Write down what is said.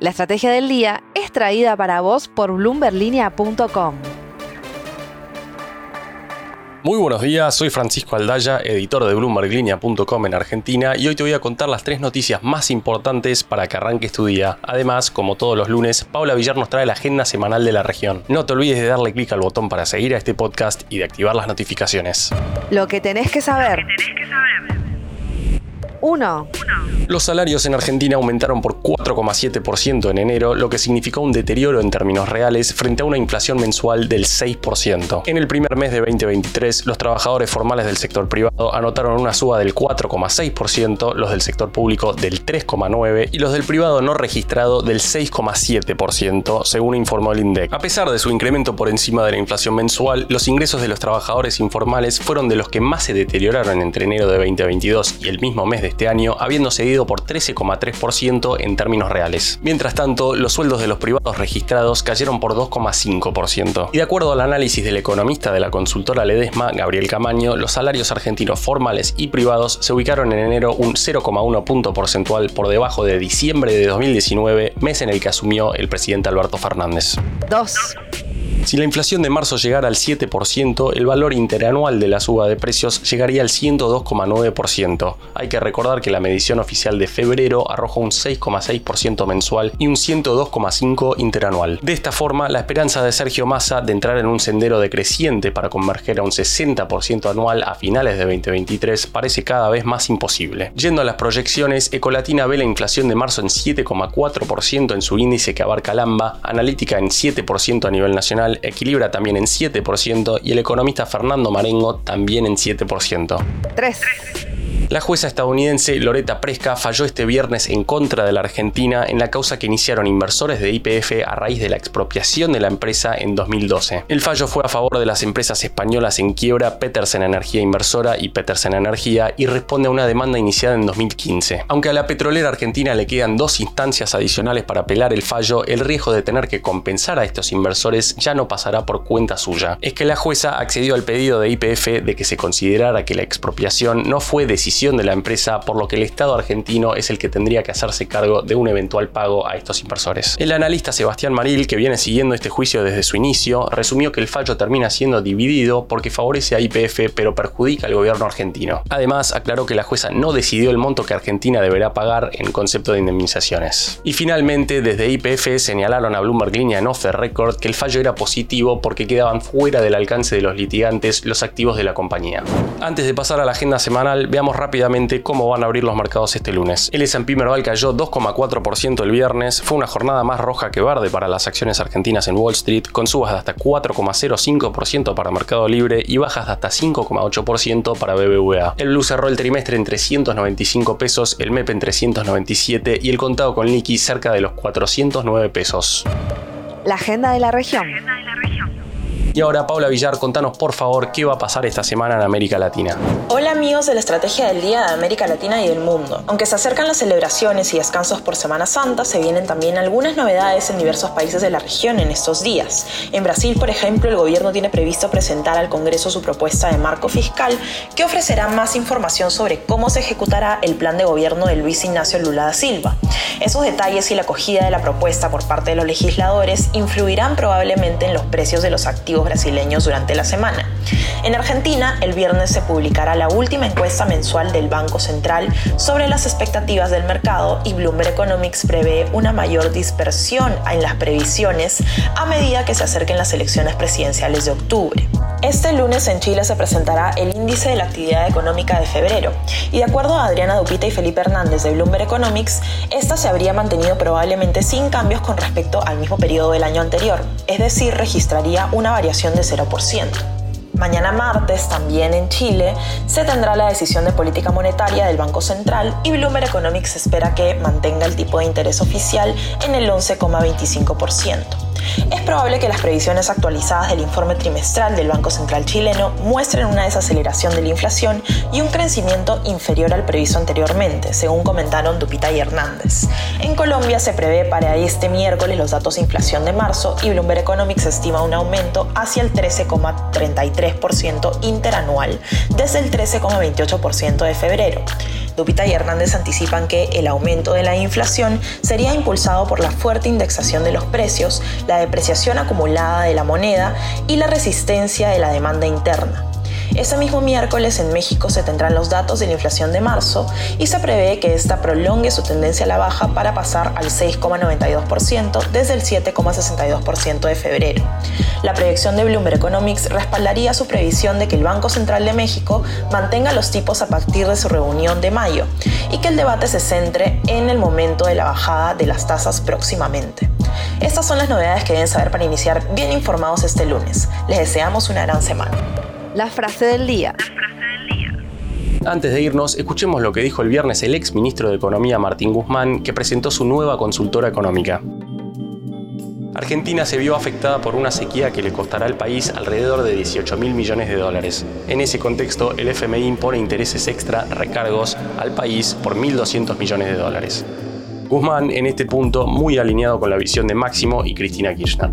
La estrategia del día es traída para vos por bloomberlinia.com. Muy buenos días, soy Francisco Aldaya, editor de BloombergLinea.com en Argentina y hoy te voy a contar las tres noticias más importantes para que arranques tu día. Además, como todos los lunes, Paula Villar nos trae la agenda semanal de la región. No te olvides de darle clic al botón para seguir a este podcast y de activar las notificaciones. Lo que tenés que saber. 1. Los salarios en Argentina aumentaron por 4,7% en enero, lo que significó un deterioro en términos reales frente a una inflación mensual del 6%. En el primer mes de 2023, los trabajadores formales del sector privado anotaron una suba del 4,6%, los del sector público del 3,9% y los del privado no registrado del 6,7%, según informó el INDEC. A pesar de su incremento por encima de la inflación mensual, los ingresos de los trabajadores informales fueron de los que más se deterioraron entre enero de 2022 y el mismo mes de este año, habiendo cedido por 13,3% en términos reales. Mientras tanto, los sueldos de los privados registrados cayeron por 2,5%. Y de acuerdo al análisis del economista de la consultora Ledesma, Gabriel Camaño, los salarios argentinos formales y privados se ubicaron en enero un 0,1 punto porcentual por debajo de diciembre de 2019, mes en el que asumió el presidente Alberto Fernández. 2. Si la inflación de marzo llegara al 7%, el valor interanual de la suba de precios llegaría al 102,9%. Hay que recordar que la medición oficial de febrero arrojó un 6,6% mensual y un 102,5% interanual. De esta forma, la esperanza de Sergio Massa de entrar en un sendero decreciente para converger a un 60% anual a finales de 2023 parece cada vez más imposible. Yendo a las proyecciones, Ecolatina ve la inflación de marzo en 7,4% en su índice que abarca Lamba, analítica en 7% a nivel nacional equilibra también en 7% y el economista Fernando Marengo también en 7%. 3. La jueza estadounidense Loretta Presca falló este viernes en contra de la Argentina en la causa que iniciaron inversores de IPF a raíz de la expropiación de la empresa en 2012. El fallo fue a favor de las empresas españolas en quiebra Petersen Energía Inversora y Petersen Energía y responde a una demanda iniciada en 2015. Aunque a la petrolera argentina le quedan dos instancias adicionales para apelar el fallo, el riesgo de tener que compensar a estos inversores ya no pasará por cuenta suya. Es que la jueza accedió al pedido de IPF de que se considerara que la expropiación no fue decisión de la empresa, por lo que el Estado argentino es el que tendría que hacerse cargo de un eventual pago a estos inversores. El analista Sebastián Maril, que viene siguiendo este juicio desde su inicio, resumió que el fallo termina siendo dividido porque favorece a IPF pero perjudica al gobierno argentino. Además, aclaró que la jueza no decidió el monto que Argentina deberá pagar en concepto de indemnizaciones. Y finalmente, desde IPF señalaron a Bloomberg Línea en off the record que el fallo era positivo porque quedaban fuera del alcance de los litigantes los activos de la compañía. Antes de pasar a la agenda semanal, veamos rápidamente rápidamente cómo van a abrir los mercados este lunes. El S&P Merval cayó 2,4% el viernes, fue una jornada más roja que verde para las acciones argentinas en Wall Street, con subas de hasta 4,05% para Mercado Libre y bajas de hasta 5,8% para BBVA. El Blue cerró el trimestre en 395 pesos, el MEP en 397 y el contado con liqui cerca de los 409 pesos. La agenda de la región. Y ahora, Paula Villar, contanos por favor qué va a pasar esta semana en América Latina. Hola amigos de la Estrategia del Día de América Latina y del Mundo. Aunque se acercan las celebraciones y descansos por Semana Santa, se vienen también algunas novedades en diversos países de la región en estos días. En Brasil, por ejemplo, el gobierno tiene previsto presentar al Congreso su propuesta de marco fiscal que ofrecerá más información sobre cómo se ejecutará el plan de gobierno de Luis Ignacio Lula da Silva. Esos detalles y la acogida de la propuesta por parte de los legisladores influirán probablemente en los precios de los activos brasileños durante la semana. En Argentina, el viernes se publicará la última encuesta mensual del Banco Central sobre las expectativas del mercado y Bloomberg Economics prevé una mayor dispersión en las previsiones a medida que se acerquen las elecciones presidenciales de octubre. Este lunes en Chile se presentará el índice de la actividad económica de febrero y de acuerdo a Adriana Dupita y Felipe Hernández de Bloomberg Economics, esta se habría mantenido probablemente sin cambios con respecto al mismo periodo del año anterior, es decir, registraría una variación de 0%. Mañana martes, también en Chile, se tendrá la decisión de política monetaria del Banco Central y Bloomberg Economics espera que mantenga el tipo de interés oficial en el 11,25%. Es probable que las previsiones actualizadas del informe trimestral del Banco Central chileno muestren una desaceleración de la inflación y un crecimiento inferior al previsto anteriormente, según comentaron Dupita y Hernández. En Colombia se prevé para este miércoles los datos de inflación de marzo y Bloomberg Economics estima un aumento hacia el 13,33% interanual desde el 13,28% de febrero. Dupita y Hernández anticipan que el aumento de la inflación sería impulsado por la fuerte indexación de los precios, la depreciación acumulada de la moneda y la resistencia de la demanda interna. Ese mismo miércoles en México se tendrán los datos de la inflación de marzo y se prevé que esta prolongue su tendencia a la baja para pasar al 6,92% desde el 7,62% de febrero. La proyección de Bloomberg Economics respaldaría su previsión de que el Banco Central de México mantenga los tipos a partir de su reunión de mayo y que el debate se centre en el momento de la bajada de las tasas próximamente. Estas son las novedades que deben saber para iniciar bien informados este lunes. Les deseamos una gran semana. La frase del día. Antes de irnos, escuchemos lo que dijo el viernes el ex ministro de Economía Martín Guzmán, que presentó su nueva consultora económica. Argentina se vio afectada por una sequía que le costará al país alrededor de 18 mil millones de dólares. En ese contexto, el FMI impone intereses extra recargos al país por 1.200 millones de dólares. Guzmán, en este punto, muy alineado con la visión de Máximo y Cristina Kirchner.